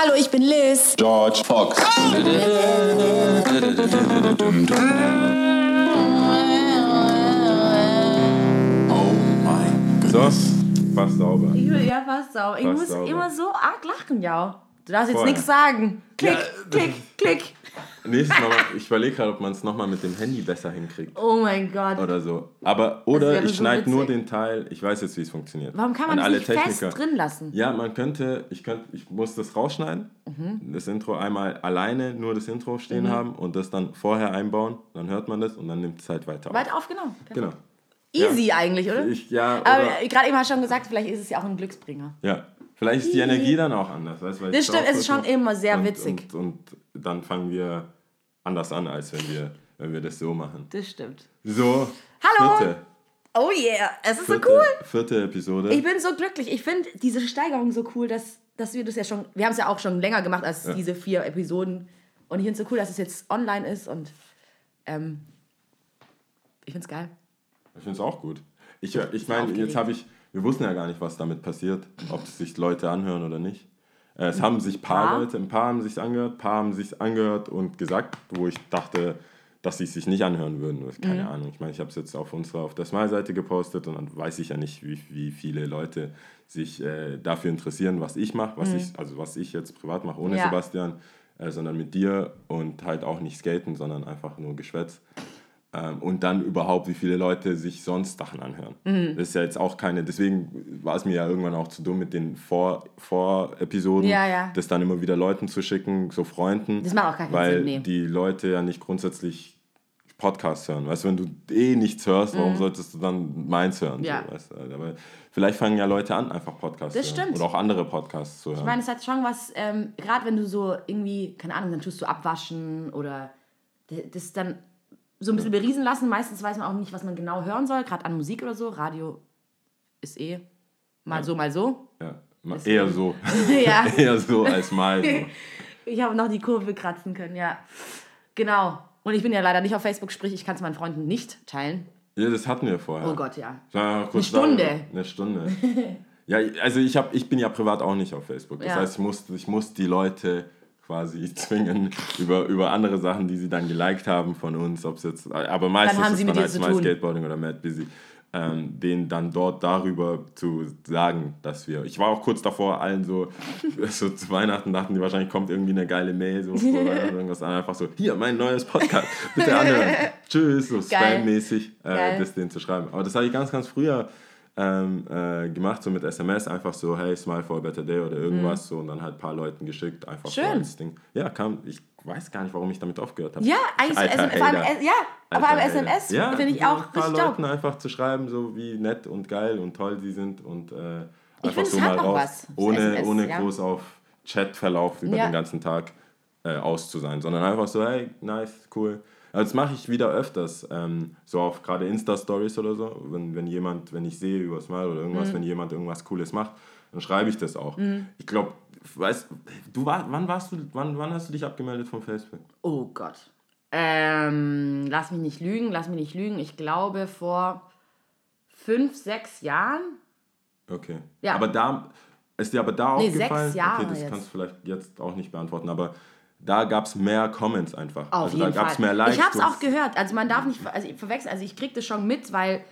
Hallo, ich bin Liz. George Fox. Oh mein Gott. So, fast sauber. Ich ja fast sauber. Ich Fast muss sauber. immer so arg lachen, ja. Du darfst jetzt nichts sagen. Klick, Ja, klick, klick. Nächstes Mal, ich überlege gerade, ob man es nochmal mit dem Handy besser hinkriegt. Oh mein Gott. Oder so. Aber, oder ich so schneide nur den Teil, ich weiß jetzt, wie es funktioniert. Warum kann man An das nicht fest drin lassen? Ja, man könnte, ich könnte, ich muss das rausschneiden, Mhm. das Intro einmal alleine nur das Intro stehen haben und das dann vorher einbauen, dann hört man das und dann nimmt es halt weiter auf. Weit aufgenommen. Genau. Easy eigentlich, oder? Ich, ja, Aber gerade eben hast du schon gesagt, vielleicht ist es ja auch ein Glücksbringer. ja. Vielleicht ist die Energie dann auch anders. Weißt, weil Das stimmt, es ist schon immer sehr und, witzig. Und, und dann fangen wir anders an, als wenn wir, wenn wir das so machen. Das stimmt. So, Hallo. vierte, Oh yeah, es ist so vierte, cool. vierte Episode. Ich bin so glücklich. Ich finde diese Steigerung so cool, dass, dass wir das ja schon. Wir haben es ja auch schon länger gemacht als diese vier Episoden. Und ich finde es so cool, dass es jetzt online ist und ähm, ich finde es geil. Ich finde es auch gut. Ich, ich meine, jetzt habe ich, wir wussten ja gar nicht, was damit passiert, ob sich Leute anhören oder nicht. Äh, Es haben sich ein paar? Leute, ein paar haben sich angehört, ein paar haben sich angehört und gesagt, wo ich dachte, dass sie es sich nicht anhören würden. Keine Mhm. Ahnung. Ich meine, ich habe es jetzt auf unserer, auf der Smile-Seite gepostet und dann weiß ich ja nicht, wie, wie viele Leute sich äh, dafür interessieren, was ich mache, was ich, also was ich jetzt privat mache, ohne Mhm. Ja. Sebastian, äh, sondern mit dir und halt auch nicht skaten, sondern einfach nur Geschwätz. Ähm, und dann überhaupt, wie viele Leute sich sonst Sachen anhören. Mhm. Das ist ja jetzt auch keine, deswegen war es mir ja irgendwann auch zu dumm mit den Vor- Vor-Episoden, Ja, ja. das dann immer wieder Leuten zu schicken, so Freunden. Das macht auch keinen Weil Sinn, nee. die Leute ja nicht grundsätzlich Podcasts hören. Weißt du, wenn du eh nichts hörst, warum solltest du dann meins hören? Mhm. Ja. So, weißt du? Aber vielleicht fangen ja Leute an, einfach Podcasts Das zu hören. stimmt. Oder auch andere Podcasts zu hören. Ich meine, es hat schon was, ähm, gerade wenn du so irgendwie, keine Ahnung, dann tust du abwaschen oder das dann so ein bisschen beriesen lassen. Meistens weiß man auch nicht, was man genau hören soll, gerade an Musik oder so. Radio ist eh mal so, mal so. ja. Mal Eher so. ja, eher so als mal so. ich habe noch die Kurve kratzen können, ja. Genau. Und ich bin ja leider nicht auf Facebook, sprich, ich kann es meinen Freunden nicht teilen. Ja, das hatten wir vorher. Oh Gott, ja. Eine Stunde. Sagen? Eine Stunde. ja, also ich, hab, ich bin ja privat auch nicht auf Facebook. Das Ja. heißt, ich muss, ich muss die Leute quasi zwingen über, über andere Sachen, die sie dann geliked haben von uns, ob es jetzt, aber meistens haben ist sie es dann dir als My. Skateboarding oder Mad Busy, ähm, denen dann dort darüber zu sagen, dass wir, ich war auch kurz davor, allen so, so zu Weihnachten dachten die wahrscheinlich kommt irgendwie eine geile Mail, so vor Weihnachten, irgendwas an, einfach so, hier, mein neues Podcast, bitte anhören, tschüss, so. Spam-mäßig, äh, das denen zu schreiben. Aber das habe ich ganz, ganz früher ähm, äh, gemacht, so mit SMS, einfach so, hey, smile for a better day oder irgendwas, so und dann halt ein paar Leuten geschickt, einfach so Mhm. Schön. als Ding. Ja, kam, ich weiß gar nicht, warum ich damit aufgehört habe. Ja, eigentlich so Alter SMS, vor allem, ja, aber am. SMS Ja, finde ich so auch richtig Leuten einfach zu schreiben, so wie nett und geil und toll sie sind und äh, Ich einfach finde, so mal raus, was, ohne, SMS, ohne ja. groß auf Chatverlauf über Ja. den ganzen Tag äh, aus zu sein, sondern einfach so, hey, nice, cool. Also das mache ich wieder öfters, ähm, so auf gerade Insta-Stories oder so, wenn, wenn jemand, wenn ich sehe über Smile oder Mhm. irgendwas, wenn jemand irgendwas Cooles macht, dann schreibe ich das auch. Ich glaube, weißt du, war, wann warst du, wann, wann hast du dich abgemeldet von Facebook? Oh Gott. Ähm, lass mich nicht lügen, lass mich nicht lügen. Ich glaube vor fünf, sechs Jahren. Okay. Ja. Aber da ist dir aber da Nee, aufgefallen. sechs Jahre okay, das jetzt. kannst du vielleicht jetzt auch nicht beantworten, aber da gab es mehr Comments einfach. Auf also da gab es mehr Likes. ich habe es auch gehört. Also man darf nicht also verwechseln. Also ich krieg das schon mit, weil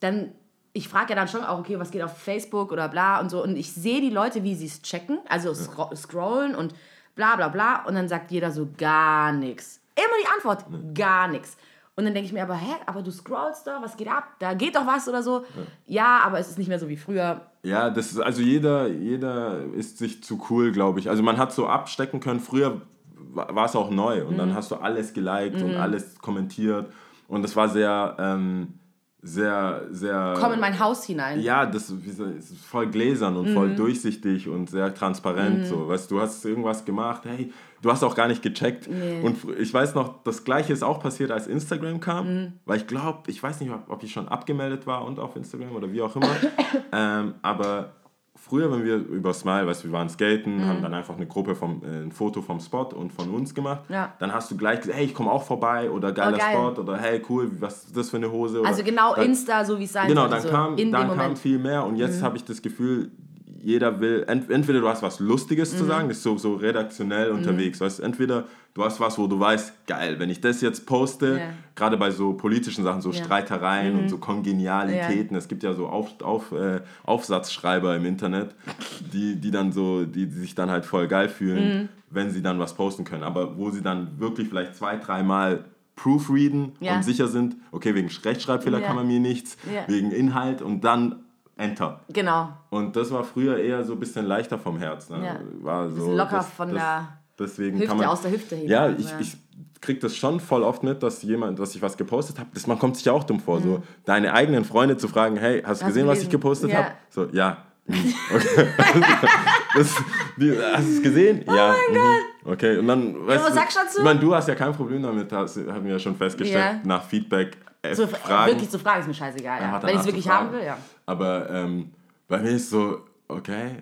dann ich frage ja dann schon auch, okay, was geht auf Facebook oder bla und so. Und ich sehe die Leute, wie sie es checken, also scro scrollen und bla bla bla. Und dann sagt jeder so gar nichts. Immer die Antwort, gar nichts. Und dann denke ich mir aber, hä, aber du scrollst da, was geht ab? Da geht doch was oder so. Ja, aber es ist nicht mehr so wie früher. Ja, das ist, also jeder, jeder ist sich zu cool, glaube ich. Also man hat so abstecken können. Früher war es auch neu und Mhm. dann hast du alles geliked und alles kommentiert. Und das war sehr, ähm, sehr, sehr. Komm in mein Haus hinein. Ja, das ist voll gläsern und Mhm. voll durchsichtig und sehr transparent. So, weißt, du hast irgendwas gemacht, hey, du hast auch gar nicht gecheckt. Und fr- ich weiß noch, das gleiche ist auch passiert, als Instagram kam, Mhm. weil ich glaube, ich weiß nicht, ob- ob ich schon abgemeldet war und auf Instagram oder wie auch immer. ähm, aber früher, wenn wir über Smile, weißt du, wir waren skaten, haben dann einfach eine Gruppe vom, äh, ein Foto vom Spot und von uns gemacht. Mhm. Ja. Dann hast du gleich gesagt, hey, ich komme auch vorbei oder geiler Oh, geil. Spot oder hey, cool, was ist das für eine Hose? Oder, Also genau dann, Insta, so wie es sein Genau, dann so kam, dann kam. Mhm. viel mehr und jetzt habe ich das Gefühl, jeder will, ent, entweder du hast was Lustiges Mhm. zu sagen, ist so, so redaktionell unterwegs, weißt entweder du hast was, wo du weißt, geil, wenn ich das jetzt poste, Ja. gerade bei so politischen Sachen, so. Mhm. Streitereien und so Kongenialitäten, es gibt ja so auf, auf, äh, Aufsatzschreiber im Internet, die, die dann so, die, die sich dann halt voll geil fühlen, Mhm. wenn sie dann was posten können, aber wo sie dann wirklich vielleicht zwei, dreimal proofreaden Ja. und sicher sind, okay, wegen Rechtschreibfehler Ja. kann man mir nichts, Ja. wegen Inhalt und dann Enter. Genau. Und das war früher eher so ein bisschen leichter vom Herz. Ne? Ja. War so, locker das, von das, der deswegen Hüfte kann man, aus der Hüfte heben. Ja, ich, Ja. ich krieg das schon voll oft mit, dass jemand, dass ich was gepostet habe. Man kommt sich ja auch dumm vor, Mhm. so deine eigenen Freunde zu fragen, hey, hast du gesehen, was ich gepostet Ja. habe? So, ja. Hm, Okay. das, die, hast du es gesehen? ja. mhm. Okay, und dann, weißt was du, sagst du dazu? ich meine, du hast ja kein Problem damit, hast, haben wir ja schon festgestellt, Ja. nach Feedback äh, So, fragen. Wirklich zu fragen ist mir scheißegal. Ja. Wenn ich es wirklich zu haben will, ja. Aber ähm, bei mir ist so, okay,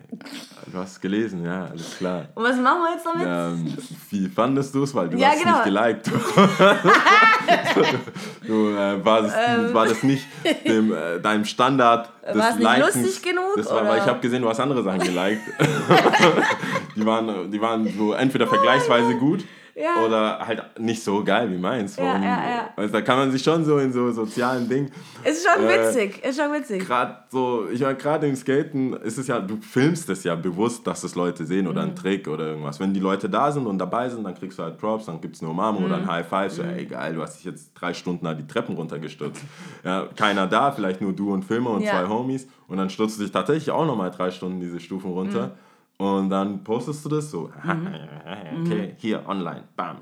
du hast gelesen, ja, alles klar. Und was machen wir jetzt damit? Ähm, wie fandest du es? Weil du Ja, hast genau. nicht geliked. du äh, warst, war das nicht dem, äh, deinem Standard des Ähm. War es nicht Likens. lustig genug, Das war, weil ich habe gesehen, du hast andere Sachen geliked. die, waren, die waren so entweder vergleichsweise gut Ja. oder halt nicht so geil wie meins. Ja, Warum- ja, ja. Also, da kann man sich schon so in so sozialen Dingen Ist schon Äh, witzig, ist schon witzig. gerade so, ich meine, gerade im Skaten ist es ja, du filmst es ja bewusst, dass es Leute sehen oder ein Mhm. Trick oder irgendwas. Wenn die Leute da sind und dabei sind, dann kriegst du halt Props, dann gibt es eine Umarmung oder Mhm. ein High Five, so, ey, geil, du hast dich jetzt drei Stunden da die Treppen runtergestürzt. Ja, keiner da, vielleicht nur du und Filmer und Ja. zwei Homies und dann stürzt du dich tatsächlich auch nochmal drei Stunden diese Stufen runter Mhm. Und dann postest du das so, okay, hier, online, bam.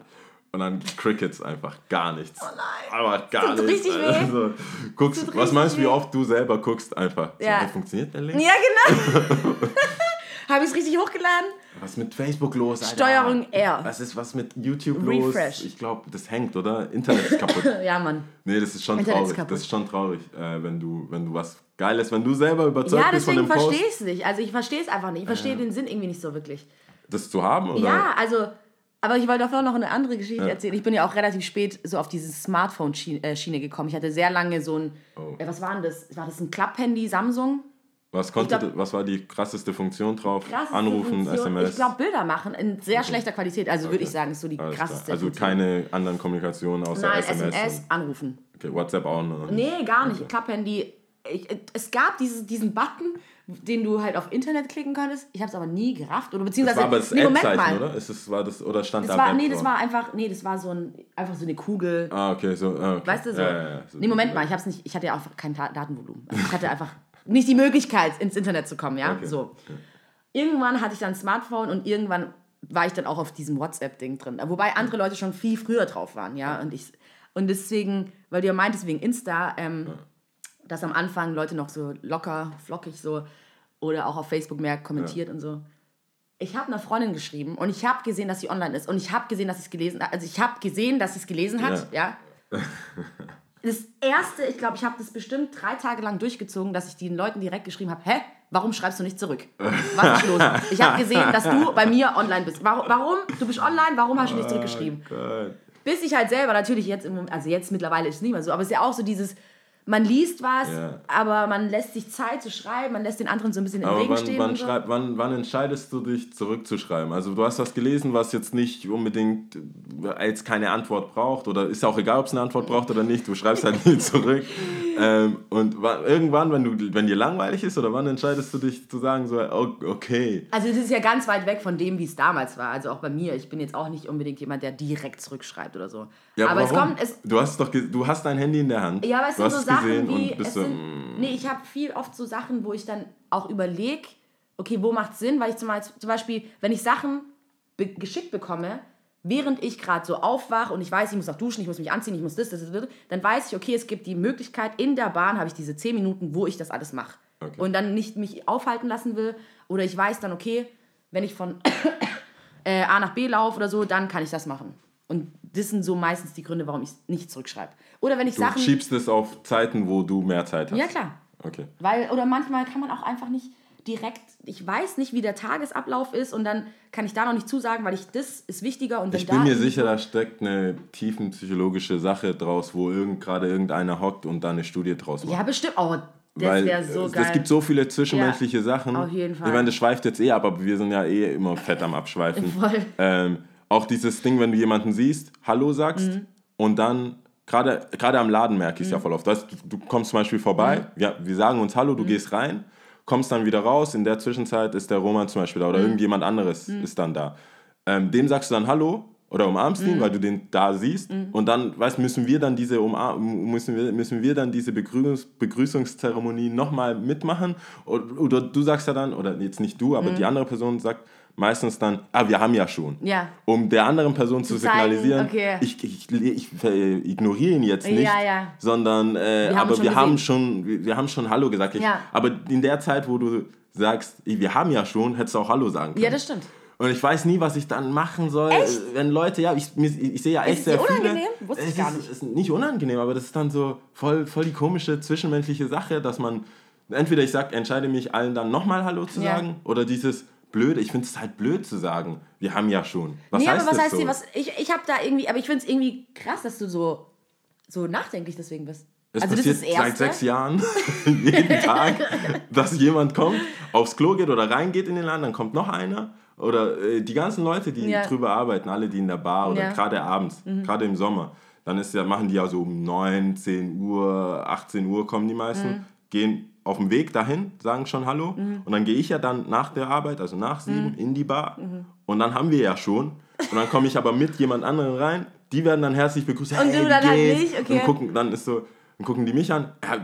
Und dann Crickets einfach gar nichts. Oh nein. Aber gar Tut nichts. richtig weh. Also, guckst, Tut was meinst du, wie oft du selber guckst einfach? So, Ja. hey, funktioniert der Link? Ja, genau. Habe ich es richtig hochgeladen? Was ist mit Facebook los, Alter? Steuerung R. Was ist was mit YouTube los? Refresh. Ich glaube, das hängt, oder? Internet ist kaputt. Ja, Mann. nee, das ist schon Internet ist traurig. kaputt. Das ist schon traurig, äh, wenn, du, wenn du was Geiles, wenn du selber überzeugt Ja, bist von deswegen dem Post, verstehe ich es nicht. Also ich verstehe es einfach nicht. Ich verstehe den Sinn irgendwie nicht so wirklich. das zu haben, oder? Ja, also, aber ich wollte davor noch eine andere Geschichte erzählen. Ich bin ja auch relativ spät so auf diese Smartphone-Schiene gekommen. Ich hatte sehr lange so ein, Oh. äh, was war denn das? War das ein Klapp-Handy, Samsung? Was, konnte, glaub- was war die krasseste Funktion drauf? Krasseste Anrufen, Funktion. SMS? Ich glaube, Bilder machen in sehr schlechter Qualität. Also würde ich sagen, ist so die Alles klar. krasseste Also Funktion. keine anderen Kommunikationen außer Nein, SMS. SMS, anrufen. okay, WhatsApp auch noch. Nee, gar nicht. Klapp-Handy. Ich, es gab dieses, diesen Button, den du halt auf Internet klicken konntest. Ich habe es aber nie gerafft. Oder Das beziehungsweise. war aber das nee, Moment mal. oder? Ist es, war das, oder stand Das da war, Web nee, das war einfach, nee, das war so ein, einfach so eine Kugel. Ah, okay, so. ah, okay. Weißt du so? Ja, ja, ja. so nee, Moment mal, ich hab's nicht, ich hatte ja einfach kein Datenvolumen. Also ich hatte einfach nicht die Möglichkeit, ins Internet zu kommen, ja. Okay, So. Irgendwann hatte ich dann ein Smartphone und irgendwann war ich dann auch auf diesem WhatsApp-Ding drin. Wobei andere Leute schon viel früher drauf waren, ja. Und ich und deswegen, weil du ja meintest wegen Insta, ähm, dass am Anfang Leute noch so locker, flockig so oder auch auf Facebook mehr kommentiert und so. Ich habe einer Freundin geschrieben und ich habe gesehen, dass sie online ist und ich habe gesehen, dass sie es gelesen hat. Also ich habe gesehen, dass sie es gelesen hat, ja. Das erste, ich glaube, ich habe das bestimmt drei Tage lang durchgezogen, dass ich den Leuten direkt geschrieben habe, hä, warum schreibst du nicht zurück? Was ist los? Ich habe gesehen, dass du bei mir online bist. Warum? warum? Du bist online, warum hast du nicht zurückgeschrieben? Gott. Bis ich halt selber natürlich jetzt, im, Moment- also jetzt mittlerweile ist es nicht mehr so, aber es ist ja auch so dieses, man liest was, Ja. aber man lässt sich Zeit zu schreiben, man lässt den anderen so ein bisschen im Aber Weg wann, stehen. wann, so. schreib, wann, wann entscheidest du dich zurückzuschreiben? Also du hast was gelesen, was jetzt nicht unbedingt äh, jetzt keine Antwort braucht oder ist auch egal, ob es eine Antwort braucht oder nicht, du schreibst halt nie zurück. ähm, und wa- irgendwann, wenn, du, wenn dir langweilig ist oder wann entscheidest du dich zu sagen, so, okay, Also das ist ja ganz weit weg von dem, wie es damals war. Also auch bei mir. Ich bin jetzt auch nicht unbedingt jemand, der direkt zurückschreibt oder so. Ja, aber es warum? kommt, es, du hast doch, du hast dein Handy in der Hand, Ja, aber es du sind so es Sachen gesehen wie. Es sind, mm, nee, ich habe viel oft so Sachen, wo ich dann auch überlege, okay, wo macht Sinn? Weil ich zum Beispiel, zum Beispiel wenn ich Sachen be geschickt bekomme, während ich gerade so aufwache und ich weiß, ich muss noch duschen, ich muss mich anziehen, ich muss das, das, das, das, dann weiß ich, okay, es gibt die Möglichkeit, in der Bahn habe ich diese 10 Minuten, wo ich das alles mache. Okay. Und dann nicht mich aufhalten lassen will. Oder ich weiß dann, okay, wenn ich von äh, A nach B laufe oder so, dann kann ich das machen. Und das sind so meistens die Gründe, warum ich es nicht zurückschreibe. Oder wenn ich du Sachen. schiebst es auf Zeiten, wo du mehr Zeit hast. Ja, klar. Okay. Weil, oder manchmal kann man auch einfach nicht direkt, ich weiß nicht, wie der Tagesablauf ist und dann kann ich da noch nicht zusagen, weil ich, das ist wichtiger und Ich bin mir sicher, da steckt eine tiefenpsychologische Sache draus, wo irgend, gerade irgendeiner hockt und da eine Studie draus macht. Ja, bestimmt. Oh, Das Weil wär so es, geil. es gibt so viele zwischenmenschliche Sachen. auf jeden Fall. Ich meine, das schweift jetzt eh ab, aber wir sind ja eh immer fett am Abschweifen. Voll. Ähm, auch dieses Ding, wenn du jemanden siehst, Hallo sagst Mhm. und dann, gerade gerade am Laden merke ich es ja voll oft. Weißt, du, du kommst zum Beispiel vorbei, Mhm. wir, wir sagen uns Hallo, du gehst rein, kommst dann wieder raus, in der Zwischenzeit ist der Roman zum Beispiel da Mhm. oder irgendjemand anderes ist dann da. Ähm, dem sagst du dann Hallo oder umarmst Mhm. ihn, weil du den da siehst und dann weißt, müssen wir dann diese Umar müssen wir, müssen wir dann diese Begrüßungs Begrüßungszeremonie nochmal mitmachen oder, oder du sagst ja dann, oder jetzt nicht du, Mhm. aber die andere Person sagt meistens dann, ah, wir haben ja schon Ja. um der anderen Person zu, Zu signalisieren, okay. ich, ich, ich, äh, ignoriere ihn jetzt nicht, Ja, ja. sondern äh, haben aber wir gesehen. haben schon, wir, wir haben schon Hallo gesagt. Ich. Aber in der Zeit, wo du sagst, wir haben ja schon, hättest du auch Hallo sagen können. Ja, das stimmt. Und ich weiß nie, was ich dann machen soll, wenn Leute, ja, ich, mir- ich, sehe ja echt es sehr dir viele. unangenehm? Wusste ich es gar ist, nicht. ist nicht unangenehm, aber das ist dann so voll, voll die komische zwischenmenschliche Sache, dass man entweder ich sag, entscheide mich allen dann nochmal Hallo zu sagen oder dieses blöde, ich finde es halt blöd zu sagen, wir haben ja schon. Was nee, heißt aber was das heißt so? dir, was, ich, ich habe da irgendwie, aber ich finde es irgendwie krass, dass du so, so nachdenklich deswegen bist. Es also passiert seit sechs Jahren, jeden Tag, dass jemand kommt, aufs Klo geht oder reingeht in den Laden, dann kommt noch einer. Oder äh, die ganzen Leute, die Ja. drüber arbeiten, alle, die in der Bar oder Ja. Mhm. gerade abends, gerade im Sommer, dann ist ja, machen die ja so um 9, 10 Uhr, 18 Uhr kommen die meisten, Mhm. gehen auf dem Weg dahin, sagen schon Hallo. Und dann gehe ich ja dann nach der Arbeit, also nach sieben, Mhm. in die Bar. Und dann haben wir ja schon. Und dann komme ich aber mit jemand anderem rein. Die werden dann herzlich begrüßt. Und hey, du dann halt nicht? Okay. Und gucken, dann ist so, dann gucken die mich an. Ja,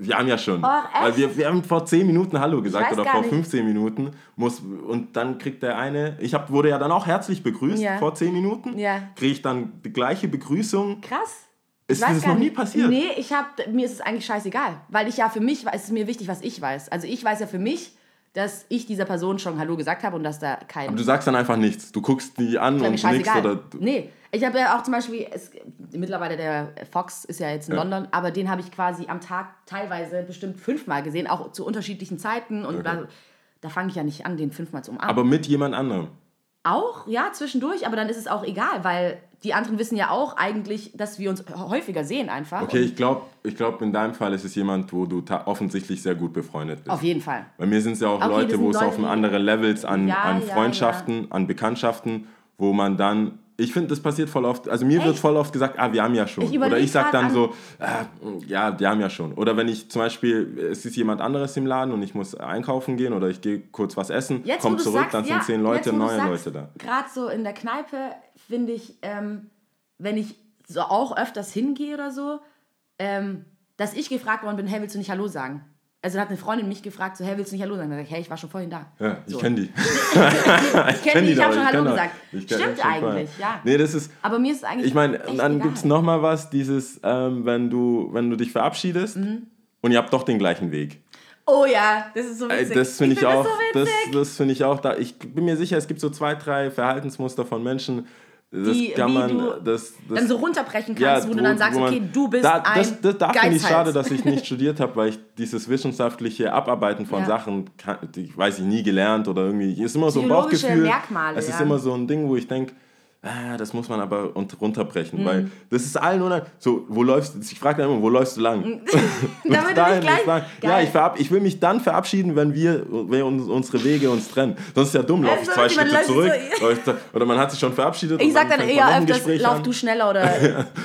wir haben ja schon. Echt? Weil wir, wir haben vor 10 Minuten Hallo gesagt oder vor nicht. 15 Minuten. Muss, und dann kriegt der eine, ich hab, wurde ja dann auch herzlich begrüßt Ja. vor 10 Minuten. Ja. Kriege ich dann die gleiche Begrüßung. Krass. Ist das noch nie passiert? Nee, ich hab, mir ist es eigentlich scheißegal. Weil ich ja für mich, es ist mir wichtig, was ich weiß. Also ich weiß ja für mich, dass ich dieser Person schon Hallo gesagt habe und dass da kein... Du sagst dann einfach nichts. Du guckst die an und nichts oder. nee, ich habe ja auch zum Beispiel, es, mittlerweile der Fox ist ja jetzt in London, aber den habe ich quasi am Tag teilweise bestimmt fünfmal gesehen, auch zu unterschiedlichen Zeiten und da, da fange ich ja nicht an, den fünfmal zu umarmen. Aber mit jemand anderem. Auch, ja, zwischendurch, aber dann ist es auch egal, weil die anderen wissen ja auch eigentlich, dass wir uns häufiger sehen einfach. Okay, ich glaube, ich glaub, in deinem Fall ist es jemand, wo du offensichtlich sehr gut befreundet bist. auf jeden Fall. Bei mir sind es ja auch Okay, Leute, wo es auf andere Levels an, Ja, an ja, Freundschaften, an Bekanntschaften, wo man dann, ich finde, das passiert voll oft, also mir wird Echt? voll oft gesagt, ah, wir haben ja schon. Ich Oder ich sag grad dann an- so, ah, ja, wir haben ja schon. Oder wenn ich zum Beispiel, es ist jemand anderes im Laden und ich muss einkaufen gehen oder ich gehe kurz was essen, Jetzt, komm zurück, sagst, dann sind ja, zehn Leute, jetzt, neue sagst, Leute da. Gerade so in der Kneipe finde ich, ähm, wenn ich so auch öfters hingehe oder so, ähm, dass ich gefragt worden bin, hey, willst du nicht Hallo sagen? Also hat eine Freundin mich gefragt, so, hey, willst du nicht Hallo sagen? Dann sag ich, hey, ich war schon vorhin da. Ja, ich so. kenne die. Ich kenne die, ich habe schon Hallo gesagt. Ich Stimmt eigentlich, ja. Nee, das ist, Aber mir ist es eigentlich Ich meine, dann gibt es nochmal was, dieses, ähm, wenn, du, wenn du dich verabschiedest Mhm. und ihr habt doch den gleichen Weg. Oh ja, das ist so witzig. das finde ich, find auch, Das so das, das finde ich auch da. Ich bin mir sicher, es gibt so zwei, drei Verhaltensmuster von Menschen. Das Die- kann wie man, du das, das, dann so runterbrechen kannst, wo, du dann sagst, wo man- okay, du bist da, ein Das, das, da finde ich schade, dass ich nicht studiert habe, weil ich dieses wissenschaftliche Abarbeiten von Ja. Sachen, kann, ich weiß ich nie gelernt oder irgendwie, ist immer so ein Bauchgefühl. Merkmale, es ist ja. immer so ein Ding, wo ich denke, ah, das muss man aber unt- runterbrechen, Mhm. weil das ist allen oder so, wo läufst du, ich frage dann immer, wo läufst du lang? Damit du Dahin, dich gleich... Ja, ich, verab, ich will mich dann verabschieden, wenn wir, wenn uns, unsere Wege uns trennen. Sonst ist ja dumm, laufe ich Also, zwei Schritte zurück. so- Oder man hat sich schon verabschiedet. Ich und sag dann noch eher öfters, lauf du schneller oder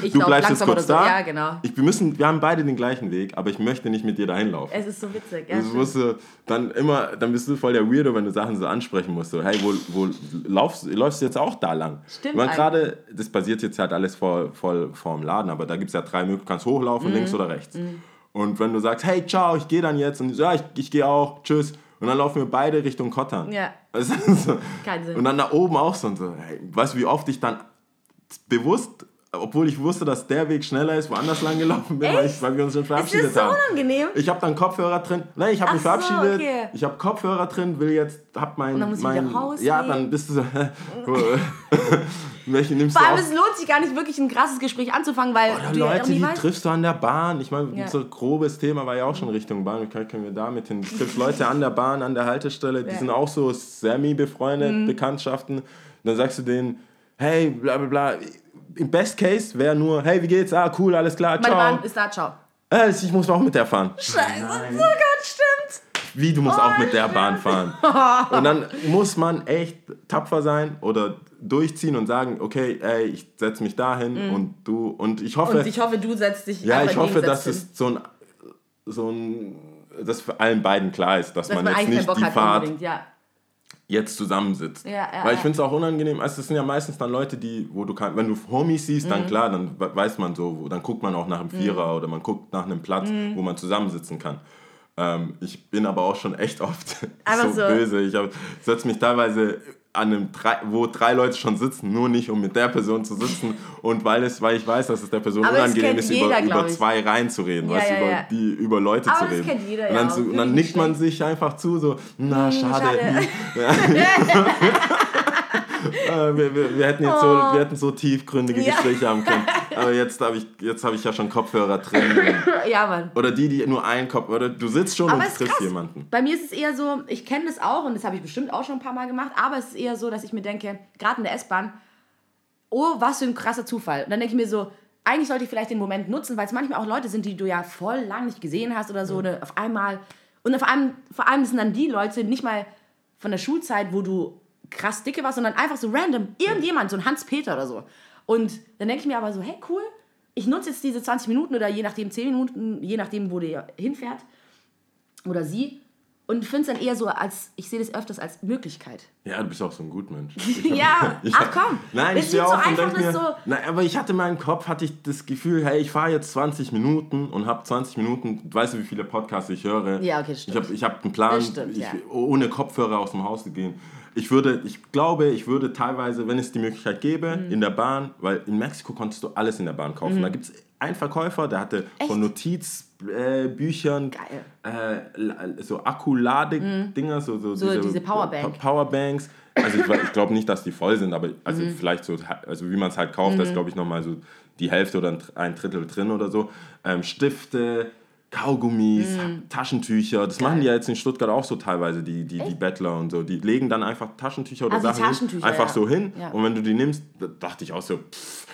ich Du lauf bleibst jetzt langsam oder kurz so. da. Ja, genau. Ich, wir, müssen, wir haben beide den gleichen Weg, aber ich möchte nicht mit dir dahin laufen. Es ist so witzig. Ja, Du musst du dann immer, dann bist du voll der Weirdo, wenn du Sachen so ansprechen musst. So, hey, wo, wo laufst, läufst du jetzt auch da lang? Stimmt Ich meine, gerade, das basiert jetzt halt alles voll, voll vor dem Laden, aber da gibt es ja drei Möglichkeiten. Du kannst hochlaufen, Mhm. links oder rechts. Und wenn du sagst, hey, ciao, ich gehe dann jetzt und ja, ich, ich gehe auch, tschüss. Und dann laufen wir beide Richtung Kottern. Ja. Das ist so. Keinen Sinn. Und dann da oben auch so und so. Hey, weißt du, wie oft ich dann bewusst, obwohl ich wusste, dass der Weg schneller ist, woanders lang gelaufen bin, weil, ich, weil wir uns schon Ist verabschiedet das so haben. unangenehm? Ich habe dann Kopfhörer drin. Nein, ich habe mich so, verabschiedet. okay. Ich habe Kopfhörer drin, will jetzt, hab mein. Und dann musst du mein wieder rausgehen. Ja, dann bist du so. Welche nimmst Vor du allem, auf? es lohnt sich gar nicht wirklich ein krasses Gespräch anzufangen, weil Oder du ja auch Leute, nie die weißt. triffst du an der Bahn. Ich meine, Ja. so grobes Thema war ja auch schon Richtung Bahn. Wie können wir damit hin? Du triffst Leute an der Bahn, an der Haltestelle, die Ja. Mhm. sind auch so semi-befreundet, Bekanntschaften. Und dann sagst du denen, hey, bla bla bla. Im Best Case wäre nur, hey, wie geht's? Ah, cool, alles klar, Meine ciao. Bahn ist da, ciao. Äh, ich muss auch mit der fahren. Scheiße, oh Gott, stimmt. Wie, du musst auch mit der stimmt. Bahn fahren. Und dann muss man echt tapfer sein oder durchziehen und sagen, okay, ey, ich setze mich dahin und du, und ich hoffe, Mhm. Und ich hoffe, du setzt dich ja, ich hoffe, dass es so ein, so ein, dass für allen beiden klar ist, dass, dass man man jetzt eigentlich nicht Bock die hat Fahrt unbedingt, ja. Jetzt zusammensitzt. Ja, ja, Weil ich finde es auch unangenehm. Also es sind ja meistens dann Leute, die, wo du kann, wenn du Homies siehst, Mhm. dann klar, dann we- weiß man so, wo, dann guckt man auch nach einem Vierer oder man guckt nach einem Platz, Mhm. wo man zusammensitzen kann. Ähm, ich bin aber auch schon echt oft so, so. böse. Ich setze mich teilweise an einem, drei, wo drei Leute schon sitzen, nur nicht um mit der Person zu sitzen und weil es, weil ich weiß, dass es der Person Aber unangenehm ist, jeder, über, über zwei Reihen zu reden, Ja, weißt ja, über, ja. die, über Leute Aber zu reden. kennt jeder, und dann, so, und dann nickt man sich einfach zu, so, na, schade. schade. Äh, wir, wir, wir, hätten jetzt so, wir hätten so tiefgründige. Gespräche haben können. Aber jetzt habe ich, jetzt hab ich ja schon Kopfhörer drin. ja, Mann. Oder die, die nur einen Kopf. Oder du sitzt schon Aber und triffst jemanden. Bei mir ist es eher so, ich kenne das auch und das habe ich bestimmt auch schon ein paar Mal gemacht, aber es ist eher so, dass ich mir denke, gerade in der S-Bahn, oh, was für ein krasser Zufall. Und dann denke ich mir so, eigentlich sollte ich vielleicht den Moment nutzen, weil es manchmal auch Leute sind, die du ja voll lang nicht gesehen hast oder so, oder auf einmal. Und auf allem, vor allem sind dann die Leute nicht mal von der Schulzeit, wo du krass dicke warst, sondern einfach so random, irgendjemand, so ein Hans-Peter oder so. Und dann denke ich mir aber so, hey, cool, ich nutze jetzt diese 20 Minuten oder je nachdem 10 Minuten, je nachdem, wo der hinfährt oder sie. Und finde es dann eher so als, ich sehe das öfters als Möglichkeit. Ja, du bist auch so ein Gutmensch. Ja, ich ach komm. Nein, Es ich stehe so auf und einfach, denke mir, das so- nein, aber ich hatte in meinem Kopf, hatte ich das Gefühl, hey, ich fahre jetzt 20 Minuten und habe 20 Minuten, weißt du, wie viele Podcasts ich höre? Ja, okay, stimmt. Ich habe ich hab einen Plan, Das stimmt, ich, ja. ohne Kopfhörer aus dem Haus zu gehen. Ich würde, ich glaube, ich würde teilweise, wenn es die Möglichkeit gäbe, Mhm. in der Bahn, weil in Mexiko konntest du alles in der Bahn kaufen. Da gibt es einen Verkäufer, der hatte von Notizbüchern äh, so Akkulade-Dinger, so, so, So diese Powerbank. Pa- Powerbanks. Also ich, ich glaube nicht, dass die voll sind, aber also Mhm. vielleicht so, also wie man es halt kauft, da ist glaube ich nochmal so die Hälfte oder ein Drittel drin oder so. Ähm, Stifte, Kaugummis, Mhm. Taschentücher. Das machen die ja jetzt in Stuttgart auch so teilweise, die, die, die Bettler und so. Die legen dann einfach Taschentücher oder Also Sachen Taschentücher, einfach ja. so hin. Ja. Und wenn du die nimmst, da dachte ich auch so, pff,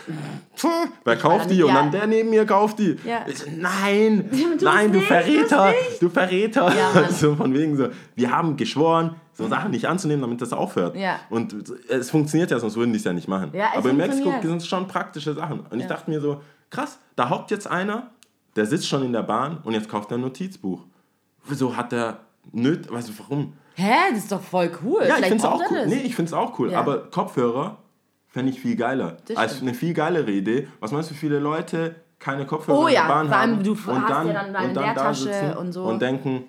pff, wer kauft dann- die? Und dann der neben mir kauft die. Ich so, nein, tu's nein, du nicht, Verräter, du Verräter. So von wegen so, wir haben geschworen, so Sachen nicht anzunehmen, damit das aufhört. Ja. Und es funktioniert ja, sonst würden die es ja nicht machen. Ja, Aber in Mexiko sind es schon praktische Sachen. Und ich dachte mir so, krass, da hockt jetzt einer, der sitzt schon in der Bahn und jetzt kauft er ein Notizbuch. Wieso hat der nöt, weißt du, warum? Hä, das ist doch voll cool. Ja, ich finde es auch er cool. Nee, ich finde es auch cool. Ja. Aber Kopfhörer fände ich viel geiler. Das Als stimmt. eine viel geilere Idee. Was meinst du, wie viele Leute keine Kopfhörer Oh in ja, der Bahn vor allem haben du und hast dann, ja dann deine und dann da sitzen und so. und denken,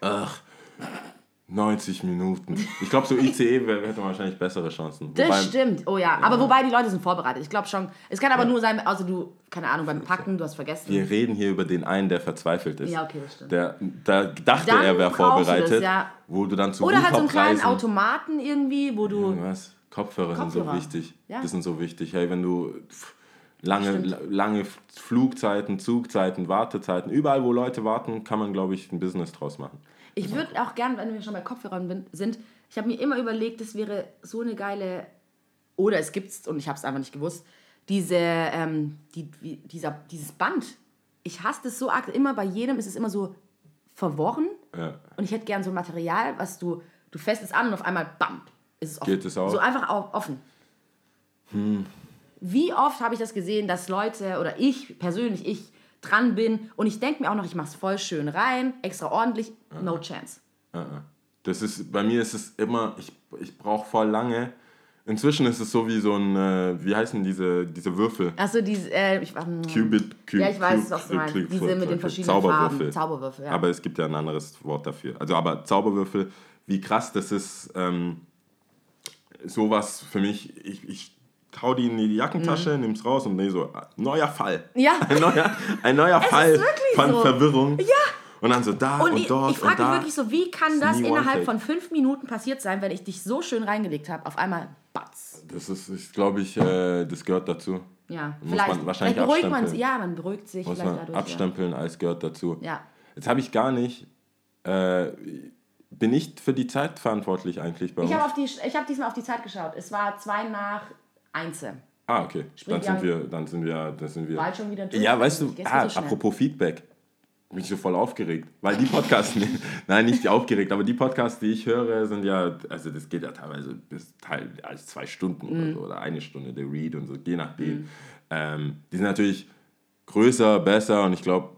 ach, 90 Minuten. Ich glaube, so ICE hätte man wahrscheinlich bessere Chancen. Das Wobei- stimmt, oh ja. Aber wobei die Leute sind vorbereitet. Ich glaube schon. Es kann aber nur sein, also du, keine Ahnung, beim Packen, du hast vergessen. Wir reden hier über den einen, der verzweifelt ist. Ja, okay, das stimmt. Der, der dachte, Dann er wäre brauchst du das, vorbereitet, ja. wo du dann zu Oder halt so einen kleinen Automaten irgendwie, wo du. Was? Kopfhörer, sind so Kopfhörer. wichtig. Ja. Das sind so wichtig. Hey, wenn du lange, la- lange Flugzeiten, Zugzeiten, Wartezeiten, überall wo Leute warten, kann man, glaube ich, ein Business draus machen. Ich würde auch gern, wenn wir schon bei Kopfhörern bin- sind, ich habe mir immer überlegt, das wäre so eine geile. Oder es gibt's, und ich habe es einfach nicht gewusst, diese, ähm, die, dieser, dieses Band. Ich hasse das so arg. Immer bei jedem ist es immer so verworren. Ja. Und ich hätte gern so ein Material, was du, du fäst es an und auf einmal, bam, ist es offen. Geht es auch? So einfach offen. Wie oft habe ich das gesehen, dass Leute oder ich persönlich, ich dran bin und ich denke mir auch noch, ich mache es voll schön rein, extra ordentlich, no chance. Äh. Das ist, bei mir ist es immer, ich, ich brauche voll lange. Inzwischen ist es so wie so ein, äh, wie heißen diese, diese Würfel? Achso, diese, äh, ich, ähm, Cubit, Cube, Ja, ich weiß, Cube- was du meinst. Diese Cube- mit den verschiedenen Zauberwürfel. Farben. Zauberwürfel, ja. Aber es gibt ja ein anderes Wort dafür. Also, aber Zauberwürfel, wie krass das ist, ähm, sowas für mich, ich, ich hau die in die Jackentasche, nimm's raus und nee, so, äh, neuer Fall. Mhm. Ja. Ein neuer, ein neuer Fall von so. Verwirrung. Ja. Und dann so da und, und ich, dort ich frage und da. mich wirklich so, wie kann das innerhalb von fünf Minuten passiert sein, wenn ich dich so schön reingelegt habe, auf einmal batz. Das ist, ich glaube ich, äh, das gehört dazu. Ja, Muss vielleicht, man wahrscheinlich vielleicht beruhigt man. Ja, man beruhigt sich Muss vielleicht man dadurch. abstempeln, als gehört dazu. Ja. Jetzt habe ich gar nicht. Äh, bin ich für die Zeit verantwortlich eigentlich bei Ja. uns? Ich habe ich habe diesmal auf die Zeit geschaut. Es war zwei nach eins. Ah, okay. Sprich, Dann sind wir dann sind wir, dann sind wir. Bald schon wieder durch. Ja, weißt du, ah, so apropos Feedback. Bin ich so voll aufgeregt. Weil die Podcasts, nein, nicht die aufgeregt, aber die Podcasts, die ich höre, sind ja, also das geht ja teilweise bis Teil als zwei Stunden Mhm. oder so, oder eine Stunde, der Read und so, je nachdem. Ähm, die sind natürlich größer, besser und ich glaube,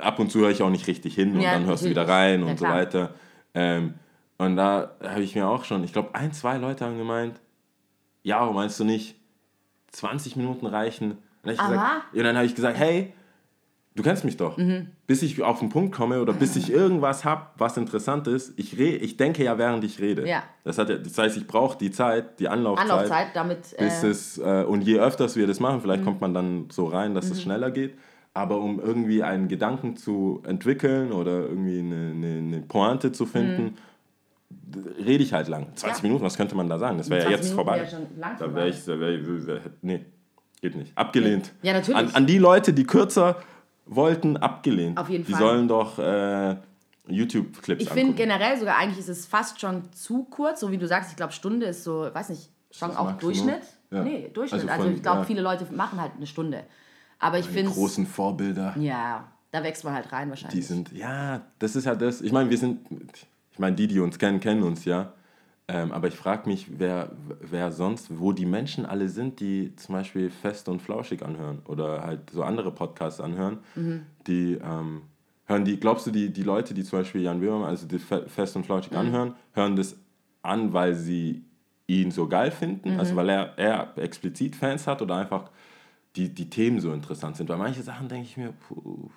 ab und zu höre ich auch nicht richtig hin und Ja, dann hörst du wieder rein Ja, und so klar. weiter. Ähm, und da habe ich mir auch schon, ich glaube, ein, zwei Leute haben gemeint, ja, meinst du nicht, 20 Minuten reichen? Und dann gesagt, habe ich gesagt, hey, du kennst mich doch. Mhm. Bis ich auf den Punkt komme oder bis ich irgendwas habe, was interessant ist, ich, re ich denke ja, während ich rede. Ja. Das, hat das heißt, ich brauche die Zeit, die Anlaufzeit, Anlaufzeit, damit. bis Äh, es, äh, und je öfters wir das machen, Mhm. vielleicht kommt man dann so rein, dass es schneller geht. Aber um irgendwie einen Gedanken zu entwickeln oder irgendwie eine, eine, eine Pointe zu finden, d- rede ich halt lang. 20 Mhm. Ja. Minuten, was könnte man da sagen? Das wäre ja 20 jetzt Minuten vorbei. wäre schon lang da wäre ich, da wär ich, wär, nee, geht nicht. Abgelehnt. Ja, natürlich. An, an die Leute, die kürzer wollten, abgelehnt. Auf jeden die Fall. sollen doch äh, YouTube-Clips ich finde generell sogar eigentlich ist es fast schon zu kurz, so wie du sagst. Ich glaube, Stunde ist so, weiß nicht, schon auch? Durchschnitt. Ja. Nee, Durchschnitt. Also Also, von- ich glaube, ja. viele Leute machen halt eine Stunde. Aber ich Die finde großen Vorbilder. Ja, da wächst man halt rein wahrscheinlich. Die sind, ja, das ist ja das. Ich meine, wir sind, meine, die, die uns kennen, kennen uns ja. Ähm, aber ich frage mich, wer, wer sonst, wo die Menschen alle sind, die zum Beispiel Fest und Flauschig anhören oder halt so andere Podcasts anhören, Mhm. die ähm, hören die, glaubst du, die, die Leute, die zum Beispiel Jan Böhmermann, also die Fe- Fest und Mhm. Flauschig anhören, hören das an, weil sie ihn so geil finden, Mhm. also weil er, er explizit Fans hat oder einfach die, die Themen so interessant sind. Weil manche Sachen denke ich mir, puh,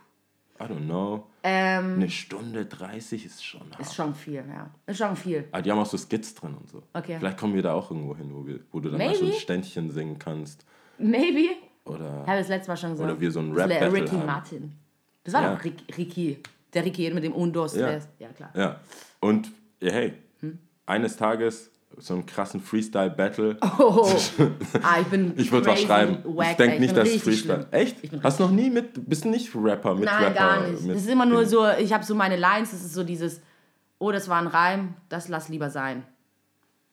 I don't know. ähm, Eine Stunde 30 ist schon hart. ist schon viel, ja. Ist schon viel. Ah, die haben auch so Skits drin und so. Okay. Vielleicht kommen wir da auch irgendwo hin, wo, wir, wo du dann mal so ein. Ständchen singen kannst. Maybe. Oder Ich habe das letzte Mal schon gesagt. Oder wir so ein Das wär Rap-Battle Ricky haben. Martin. Das war Ja. doch Rick, Ricky. Der Ricky mit dem Undos. Ja. Ja. klar. ja. Und hey, Hm? eines Tages so einen krassen Freestyle-Battle. Oh, ah, ich bin Ich würde was schreiben. wack, ich denke nicht, dass richtig Freestyle. schlimm. Echt? Hast du noch nie mit. Bist du nicht Rapper mit Nein, Rapper? gar nicht. Das ist immer nur so, ich habe so meine Lines, das ist so dieses, oh, das war ein Reim, das lass lieber sein.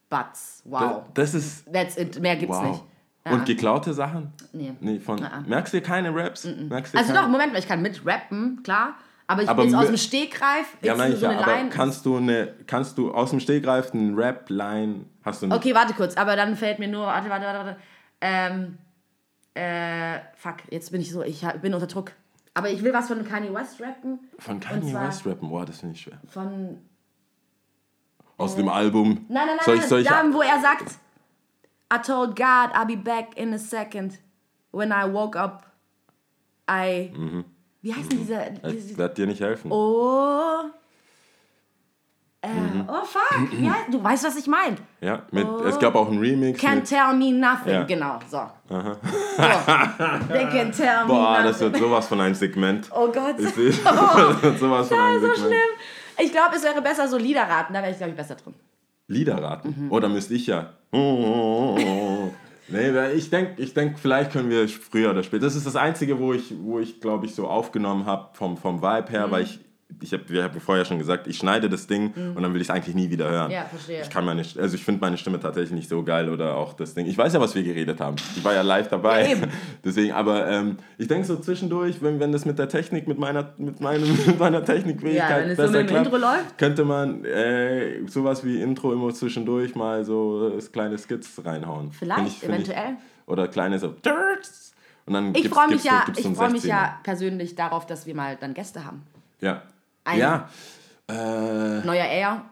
Butts, wow. Das ist. That's it, mehr gibt's Wow. nicht. Ja. Und geklaute Sachen? Nee. Nee, von. Ah. Merkst du keine Raps? Merkst du Also keine? doch, Moment mal, ich kann mit rappen, klar. Aber ich Aber bin jetzt aus dem Stegreif, Ja, ich so ja, aber Line. kannst du, eine, kannst du aus dem Stehgreif einen Rap-Line, hast du nicht? Okay, warte kurz, aber dann fällt mir nur, warte, warte, warte, warte. Ähm, äh, fuck, jetzt bin ich so, ich bin unter Druck. Aber ich will was von Kanye West rappen. Von Kanye West rappen, boah, das finde ich schwer. Von, Aus dem Album. nein, nein, nein, soll ich, nein, soll ich, da, wo er sagt, I told God I'll be back in a second. When I woke up, I, wie heißt denn dieser, Ich diese, werde dir nicht helfen. oh, äh, Mhm. oh fuck, ja, du weißt, was ich meine. Ja, mit, es gab auch einen Remix Can't tell me nothing. Ja. Genau, so. so. They can tell me Boah, das wird sowas von ein Segment. oh Gott. Ich sehe, das wird sowas von Ja, ein so Segment. schlimm. Ich glaube, es wäre besser so Lieder raten. Da wäre ich, glaube ich, besser drin. Lieder raten. Mhm. Oder müsste ich ja. Nee, ich denke, ich denk, vielleicht können wir früher oder später. Das ist das Einzige, wo ich, wo ich glaube ich, so aufgenommen habe vom, vom Vibe her, Mhm. weil ich, ich habe wir haben vorher schon gesagt, ich schneide das Ding und dann will ich es eigentlich nie wieder hören. Mhm. Ja, verstehe. Ich kann meine, also ich finde meine Stimme tatsächlich nicht so geil oder auch das Ding. Ich weiß ja, was wir geredet haben. Ich war ja live dabei. Ja, eben. Deswegen, aber ähm, ich denke so zwischendurch, wenn, wenn das mit der Technik, mit meiner, mit meinem, mit meiner Technikfähigkeit Ja, wenn es so besser mit dem klappt, Intro läuft. könnte man äh, sowas wie Intro immer zwischendurch mal so äh, kleine Skits reinhauen. Vielleicht, Find ich- find eventuell. Ich, oder kleine so. Und dann Ich freue mich, so- ja, ich so freu mich 16er. ja persönlich darauf, dass wir mal dann Gäste haben. Ja. Ein- Ja. Äh, Neuer R.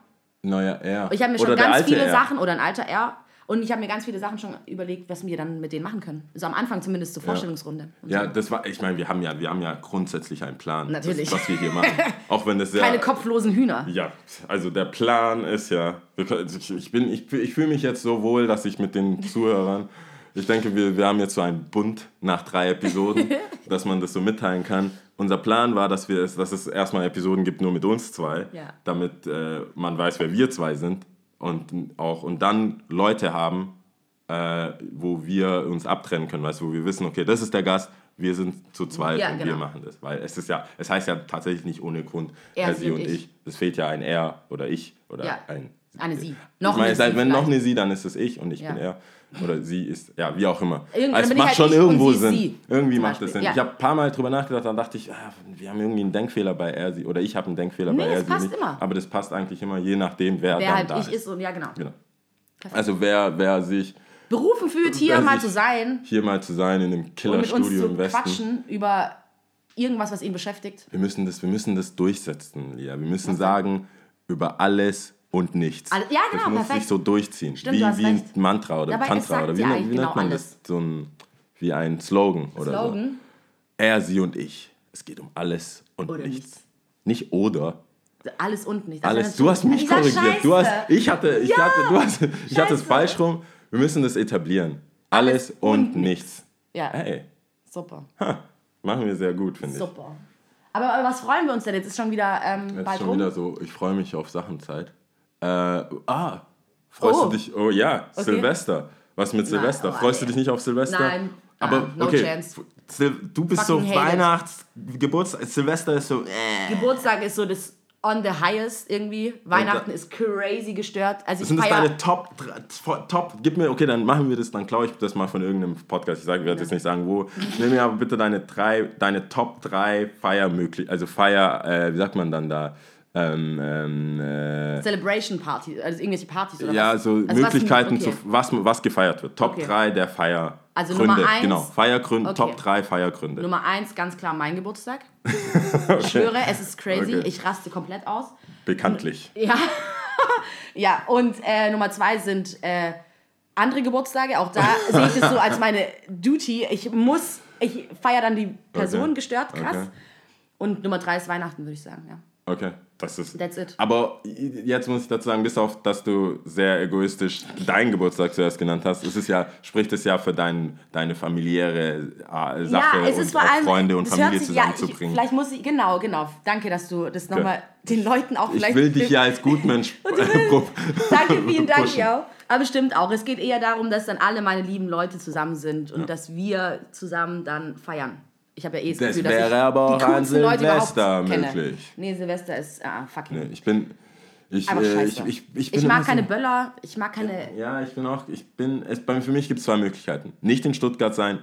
neuer R. Ich habe mir schon Oder der ganz viele R. Sachen, oder ein alter R. Und ich habe mir ganz viele Sachen schon überlegt, was wir dann mit denen machen können. So am Anfang zumindest zur Vorstellungsrunde. Und Ja, so. das war, ich meine, wir haben ja, wir haben ja grundsätzlich einen Plan, Natürlich. Das, was wir hier machen. Auch wenn das sehr, Keine kopflosen Hühner. Ja, also der Plan ist ja, können- ich, ich, bin, ich, ich fühle mich jetzt so wohl, dass ich mit den Zuhörern, ich denke, wir, wir haben jetzt so einen Bund nach drei Episoden, dass man das so mitteilen kann. Unser Plan war, dass, wir es, dass es erstmal Episoden gibt nur mit uns zwei, Ja. damit äh, man weiß, wer wir zwei sind und, auch, und dann Leute haben, äh, wo wir uns abtrennen können, weißt wo wir wissen, okay, das ist der Gast, wir sind zu zweit Ja, und wir genau. machen das. Weil es ist ja, es heißt ja tatsächlich nicht ohne Grund, Er, sie und ich. ich. Es fehlt ja ein er oder ich oder Ja. ein Eine Sie. Noch ich meine, eine Sie wenn noch vielleicht. eine sie, dann ist es ich und ich bin er. Oder sie ist, ja, wie auch immer. Irgend- Also es macht halt schon irgendwo Sinn. sie, Irgendwie macht es Beispiel. Sinn. Ja. Ich habe ein paar Mal drüber nachgedacht, dann dachte ich, ah, wir haben irgendwie einen Denkfehler bei er, sie. Oder ich habe einen Denkfehler Nee, bei er, das sie. passt nicht. immer. Aber das passt eigentlich immer, je nachdem, wer, Wer dann halt da ich ist und ja, genau. Genau. Also wer, wer sich Berufen fühlt, hier Wer mal zu sein hier mal zu sein in einem Killerstudio zu im Westen. quatschen über irgendwas, was ihn beschäftigt. Wir müssen, das, wir müssen das durchsetzen, Lia. Wir müssen sagen, über alles und nichts. Alle- ja, genau, Das muss perfekt. sich so durchziehen. Stimmt, wie wie ein. Mantra oder Dabei Tantra oder wie, wie genau nennt man alles. das? So ein, wie ein Slogan oder so. Slogan Er, sie und ich. Es geht um alles und Oder nichts. nichts. Nicht oder. Alles und nicht. Das Alles. Du hast mich korrigiert. Du hast, ich hatte, ich Ja, hatte, du hast, ich hatte es falsch rum. Wir müssen das etablieren. Alles, Alles und, und nichts. Ja, Hey, super. ha, machen wir sehr gut, finde ich. Super. Aber, aber was freuen wir uns denn? Jetzt ist schon wieder ähm, Jetzt bald schon rum. wieder so, ich freue mich auf Sachenzeit. Äh, ah, freust Oh. du dich? Oh ja, Silvester. Was mit Silvester? oh, freust du dich nicht auf Silvester? Nein. Aber Ah, no okay, chance. Sil du bist so Fucking it. Weihnachts, Geburtstag, Silvester ist so. Äh. Geburtstag ist so das on the highest irgendwie. Weihnachten ist crazy gestört. Also ich Sind das deine Top, Top, gib mir, okay, dann machen wir das, dann klaue ich das mal von irgendeinem Podcast. Ich sage, ich werde jetzt nicht sagen, wo. Nimm mir aber bitte deine drei, deine Top 3 Feiermöglichkeiten, also Feier, äh, wie sagt man dann da? Ähm, ähm, äh, Celebration Party, also irgendwelche Partys oder Ja, was? so Also was- Möglichkeiten, okay. zu, was, was gefeiert wird. Top Okay. 3 der Feiergründe. Also Nummer eins? Genau, Feiergründe, Okay. Top 3 Feiergründe. Nummer eins, ganz klar mein Geburtstag. Ich schwöre, es ist crazy. Okay. Ich raste komplett aus. Bekanntlich. Ja. ja, und äh, Nummer zwei sind äh, andere Geburtstage. Auch da sehe ich es so als meine Duty. Ich muss, ich feiere dann die Person Okay. gestört, krass. Okay. Und Nummer drei ist Weihnachten, würde ich sagen, ja. Okay, das ist. That's it. Aber jetzt muss ich dazu sagen, bis auf, dass du sehr egoistisch deinen Geburtstag zuerst genannt hast, ist es ja, spricht es ja für dein, deine familiäre äh, Sache ja, es und ist vor auch allem, Freunde und Familie sich, ja, ich, zusammenzubringen. vielleicht muss ich, genau, genau. Danke, dass du das nochmal den Leuten auch ich vielleicht... will dich ja als Gutmensch Danke, vielen Dank, pushen. ja. Aber stimmt auch. Es geht eher darum, dass dann alle meine lieben Leute zusammen sind und dass wir zusammen dann feiern. Ich habe ja eh das, Das Gefühl, dass wäre ich aber auch an Silvester möglich. Nee, Silvester ist ah, fucking. Nee, ich bin. Ich, äh, ich, ich, ich, Ich, bin mag so- keine Böller, ich mag keine. Ja, ich bin auch, ich bin, es, bei, für mich gibt es zwei Möglichkeiten. Nicht in Stuttgart sein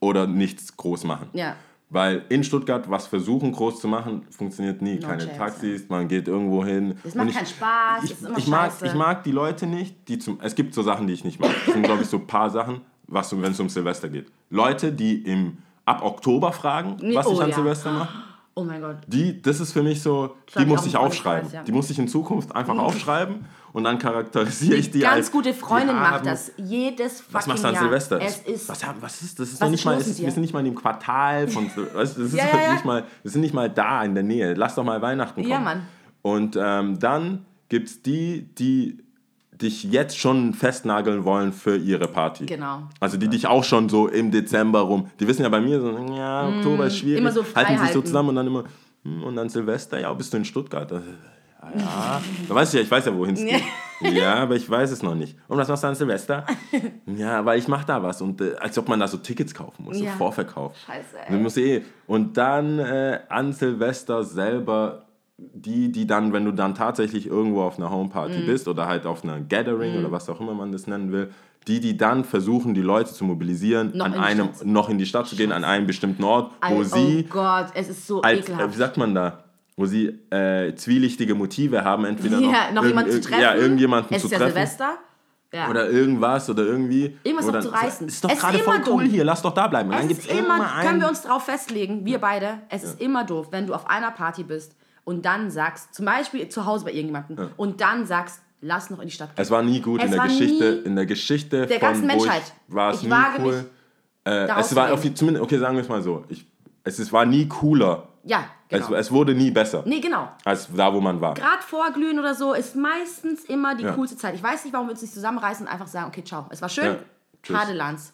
oder nichts groß machen. Ja. Weil in Stuttgart was versuchen groß zu machen, funktioniert nie. No Keine chance, Taxis, man geht irgendwo hin. Es macht keinen Spaß, Ich, ist immer ich, mag, scheiße. ich mag die Leute nicht, die zum. Es gibt so Sachen, die ich nicht mag. Es sind, glaube ich, so ein paar Sachen, was so, wenn es um Silvester geht. Leute, die im, ab Oktober fragen, was oh ich an ja. Silvester mache. Oh mein Gott. Die, das ist für mich so, hab die muss ich aufschreiben. Freundeskreis, ja. Die muss ich in Zukunft einfach aufschreiben und dann charakterisiere ich die Ganz als. gute Freundin macht das. Jedes fucking Was machst du an Jahr. Silvester? Es ist. was, was ist das? Ist Was nicht mal, ist, wir sind nicht mal in dem Quartal von. Weißt, das ist Ja, ja, ja. nicht mal, wir sind nicht mal da in der Nähe. Lass doch mal Weihnachten kommen. Ja, Mann. Und ähm, dann gibt es die, die dich jetzt schon festnageln wollen für ihre Party. Genau. Also die dich auch schon so im Dezember rum, die wissen ja bei mir so, ja, Oktober ist schwierig, Mm, immer so frei halten sich so zusammen und dann immer, hm, und dann Silvester, ja, bist du in Stuttgart? Ja, ja. da weiß ich ja, ich weiß ja, wohin es geht. Ja, aber ich weiß es noch nicht. Und was machst du an Silvester? Ja, weil ich mache da was. Und äh, als ob man da so Tickets kaufen muss, Ja. so Vorverkauf. Scheiße, ey. Man muss eh. Und dann äh, an Silvester selber die, die dann, wenn du dann tatsächlich irgendwo auf einer Homeparty Mhm. bist oder halt auf einer Gathering oder was auch immer man das nennen will, die, die dann versuchen, die Leute zu mobilisieren, Noch an einem, Stadt noch in die Stadt zu gehen, an einen bestimmten Ort, wo oh sie Gott, es ist so als, äh, wie ekelhaft. sagt man da, wo sie äh, zwielichtige Motive haben, entweder ja, noch, noch irgend- jemanden zu treffen. Ja, irgendjemanden es zu ist ja treffen. Silvester. Ja. Oder irgendwas oder irgendwie. Irgendwas noch zu reißen. Ist doch Es ist gerade voll cool dumm. hier, lass doch da bleiben. Und dann Es gibt's ist immer, immer einen. können wir uns darauf festlegen, wir beide, es ist immer doof, wenn du auf einer Party bist und dann sagst, zum Beispiel zu Hause bei irgendjemandem, und dann sagst, lass noch in die Stadt gehen. Es war nie gut Es in der Geschichte, in der Geschichte der von ganzen Menschheit. Ich, war es Ich nie cool. Äh, es war auf die, zumindest, okay, sagen wir es mal so. Ich, es, es war nie cooler. Ja, genau. Es, es wurde nie besser, nee, genau. als da, wo man war. Gerade vorglühen oder so ist meistens immer die Ja. coolste Zeit. Ich weiß nicht, warum wir uns nicht zusammenreißen und einfach sagen, okay, ciao. Es war schön. Ja, tschüss. Schade, Lanz.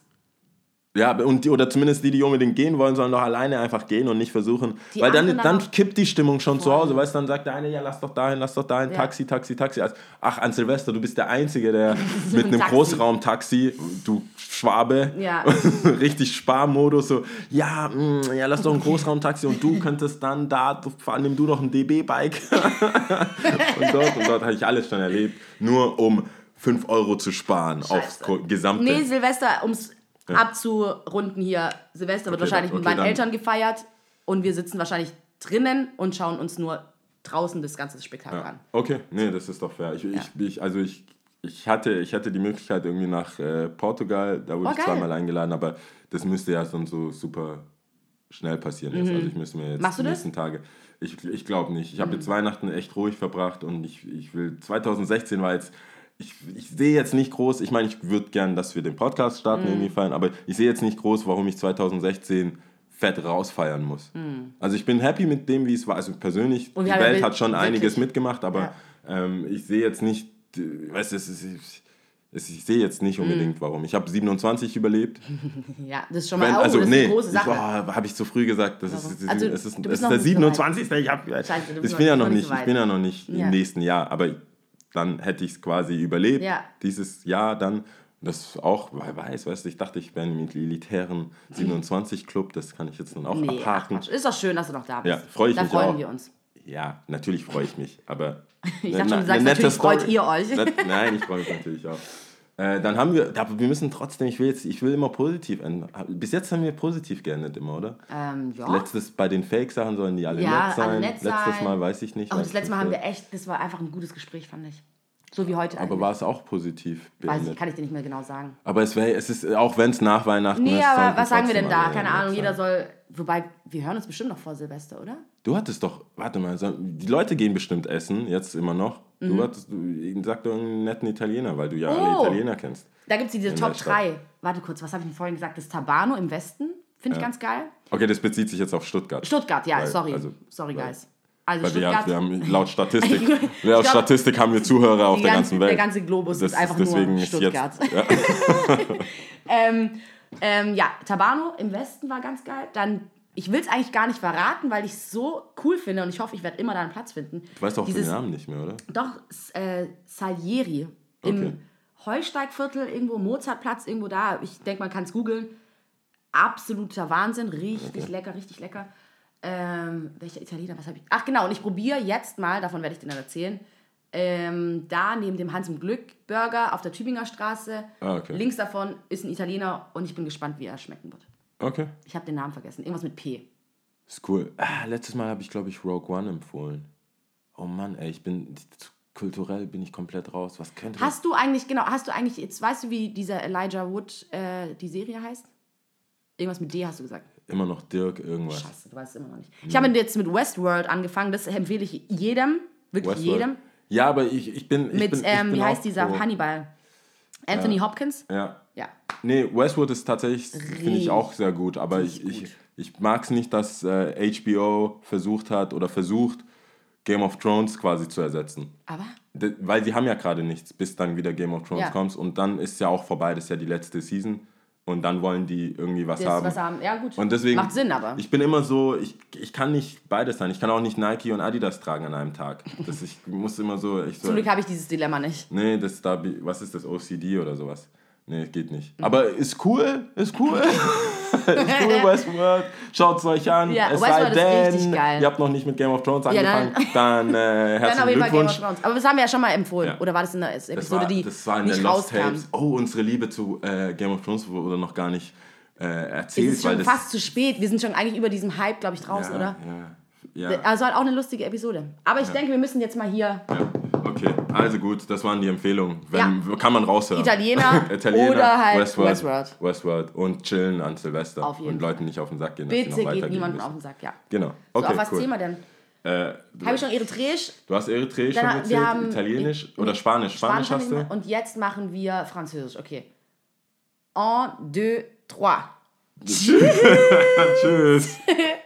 Ja, und die, oder zumindest die, die unbedingt gehen wollen, sollen doch alleine einfach gehen und nicht versuchen. Die weil dann, dann kippt die Stimmung schon zu. Hause. Weißt du, dann sagt der eine, ja, lass doch dahin, lass doch dahin, Ja. Taxi, Taxi, Taxi. Also, ach, an Silvester, du bist der Einzige, der mit einem Taxi. Großraumtaxi, du Schwabe, Ja. richtig Sparmodus, so, ja, mm, ja, lass doch ein Großraumtaxi und du könntest dann da, vor allem nimm du doch ein DB-Bike. und dort und dort habe ich alles schon erlebt, nur um 5 Euro zu sparen aufs Scheiße. Ko- gesamte. Nee, Silvester, um abzurunden hier, Silvester wird Okay, wahrscheinlich dann- mit okay, meinen dann- Eltern gefeiert und wir sitzen wahrscheinlich drinnen und schauen uns nur draußen das ganze Spektakel an. Okay, nee, das ist doch fair. Ich, ich, ich, also ich, ich, hatte, ich hatte die Möglichkeit irgendwie nach äh, Portugal, da wurde Oh, ich zweimal eingeladen, aber das müsste ja dann so super schnell passieren jetzt. Also ich müsste mir jetzt Mhm. Machst die das? nächsten Tage. Ich, ich glaube nicht. Ich habe jetzt Weihnachten echt ruhig verbracht und ich, ich will 2016 war jetzt. Ich, ich sehe jetzt nicht groß, ich meine, ich würde gern, dass wir den Podcast starten, Mhm. irgendwie feiern, aber ich sehe jetzt nicht groß, warum ich 2016 fett rausfeiern muss. Also ich bin happy mit dem, wie es war. Also persönlich, Mhm. Die Welt wirklich- hat schon einiges mitgemacht, aber Ja. ähm, ich sehe jetzt nicht, äh, weißt du, es ist, ich sehe jetzt nicht unbedingt, warum. Ich habe 27 überlebt. Ja, das ist schon mal Wenn, oh, also, ist nee, eine große Sache. habe ich zu früh gesagt. Das Warum? ist, Also, es ist, es ist der nicht so weit. 27. Ich, hab, Scheiße, du bist ich bin ja noch- nicht ich bin ja noch nicht Ja. im nächsten Jahr, aber dann hätte ich es quasi überlebt. Ja. Dieses Jahr dann. Das auch, wer weiß, weißt du, ich dachte, ich wäre im elitären 27-Club, das kann ich jetzt dann auch nee, ach, abhaken. Quatsch. ist doch schön, dass du noch da bist. Ja, freu ich da mich freuen auch. wir uns. Ja, natürlich freue ich mich, aber. Ich ne- dachte schon, du sagst, natürlich freut Story. ihr euch. Nein, ich freue mich natürlich auch. Äh, dann haben wir, aber wir müssen trotzdem, ich will jetzt, ich will immer positiv enden. Bis jetzt haben wir positiv geendet immer, oder? Ähm, ja. Letztes, bei den Fake-Sachen sollen die alle Ja, nett sein. alle nett Letztes sein. Mal weiß ich nicht. Weiß das letzte Mal haben wir echt, das war einfach ein gutes Gespräch, fand ich. So wie heute Aber eigentlich. war es auch positiv Weiß ich, kann ich dir nicht mehr genau sagen. Aber es wäre, es ist, auch wenn es nach Weihnachten Nee, ist. aber sollten was sagen wir denn da? Keine Ahnung, jeder soll. Wobei, wir hören uns bestimmt noch vor Silvester, oder? Du hattest doch, warte mal, die Leute gehen bestimmt essen, jetzt immer noch. Du hattest, du, sag doch einen netten Italiener, weil du ja alle Mhm. Oh. Italiener kennst. Da gibt es diese In Top der Stadt. 3. Warte kurz, was habe ich denn vorhin gesagt? Das Tabano im Westen. Finde ich ganz geil. Okay, das bezieht sich jetzt auf Stuttgart. Stuttgart, ja, Weil- sorry. also- sorry, guys. Also Weil wir, Stuttgart. wir haben laut Statistik, laut Statistik haben wir Zuhörer auf der ganze- ganzen Welt. der ganze Globus ist einfach nur Stuttgart. Jetzt, ja. ähm, ähm, ja, Tabano im Westen war ganz geil. Dann, ich will es eigentlich gar nicht verraten, weil ich es so cool finde und ich hoffe, ich werde immer da einen Platz finden. Du weißt auch Dieses, den Namen nicht mehr, oder? Doch, äh, Salieri. Im Okay. Heusteigviertel, irgendwo, Mozartplatz, irgendwo da. Ich denke, man kann es googeln. Absoluter Wahnsinn. Richtig lecker, richtig lecker. Ähm, welcher Italiener, was habe ich? Ach genau, und ich probiere jetzt mal, davon werde ich dir dann erzählen, ähm, da neben dem Hans im Glück Burger auf der Tübinger Straße. Ah, okay. Links davon ist ein Italiener und ich bin gespannt, wie er schmecken wird. Okay. Ich habe den Namen vergessen. Irgendwas mit P. Ist cool. Ah, letztes Mal habe ich, glaube ich, Rogue One empfohlen. Oh Mann, ey, ich bin kulturell bin ich komplett raus. Was könnte das? Hast du eigentlich, genau, hast du eigentlich, jetzt weißt du, wie dieser Elijah Wood äh, die Serie heißt? Irgendwas mit D hast du gesagt. Immer noch Dirk irgendwas. Scheiße, du weißt es immer noch nicht. Ich habe jetzt mit Westworld angefangen, das empfehle ich jedem, wirklich Westworld. jedem. Ja, aber ich, ich bin. Ich Mit, bin, ich ähm, bin wie heißt dieser Hannibal? Anthony Hopkins? Ja. Ja. Nee, Westworld ist tatsächlich, finde ich auch sehr gut, aber ich, Richtig ich, ich mag es nicht, dass äh, HBO versucht hat oder versucht, Game of Thrones quasi zu ersetzen. Aber? De, weil sie haben ja gerade nichts, bis dann wieder Game of Thrones Ja. kommt und dann ist ja auch vorbei, das ist ja die letzte Season und dann wollen die irgendwie was Das, haben. was haben. Ja, gut. Und deswegen, Macht Sinn, aber. Ich bin immer so, ich, ich kann nicht beides sein. Ich kann auch nicht Nike und Adidas tragen an einem Tag. Das, ich muss immer so, ich so Zum Glück habe ich dieses Dilemma nicht. Nee, das da, was ist das, OCD oder sowas? Nee, geht nicht. Mhm. Aber ist cool, ist cool. ist cool, Westworld. Schaut es euch an. Ja, es Westworld ist sei richtig denn, geil. ihr habt noch nicht mit Game of Thrones Ja, dann- angefangen, dann, äh, Dann herzlichen auf jeden Fall Game of. Thrones. Aber das haben wir ja schon mal empfohlen. Ja. Oder war das in der Episode, Das war, die das war in nicht der Lost rauskam? Tapes. Oh, unsere Liebe zu äh, Game of Thrones wurde noch gar nicht äh, Es erzählt. ist schon weil fast zu spät. Wir sind schon eigentlich über diesem Hype, glaube ich, draußen, ja, oder? Ja, ja. Also halt auch eine lustige Episode. Aber ich denke, wir müssen jetzt mal hier okay. Also gut, das waren die Empfehlungen. Wenn, Kann man raushören. Italiener Italiener oder halt Westworld, Westworld. Westworld und chillen an Silvester. Auf jeden und Leuten nicht auf den Sack gehen. bitte geht niemandem auf den Sack, ja. Genau. So, Okay, auf was cool. Thema denn? Äh, Habe ich schon Eritreisch? du hast Eritreisch schon Dann- erzählt, wir haben- Italienisch oder Spanisch? Spanisch, haben hast du? Und jetzt machen wir Französisch, okay. Un, deux, trois. Tschüss.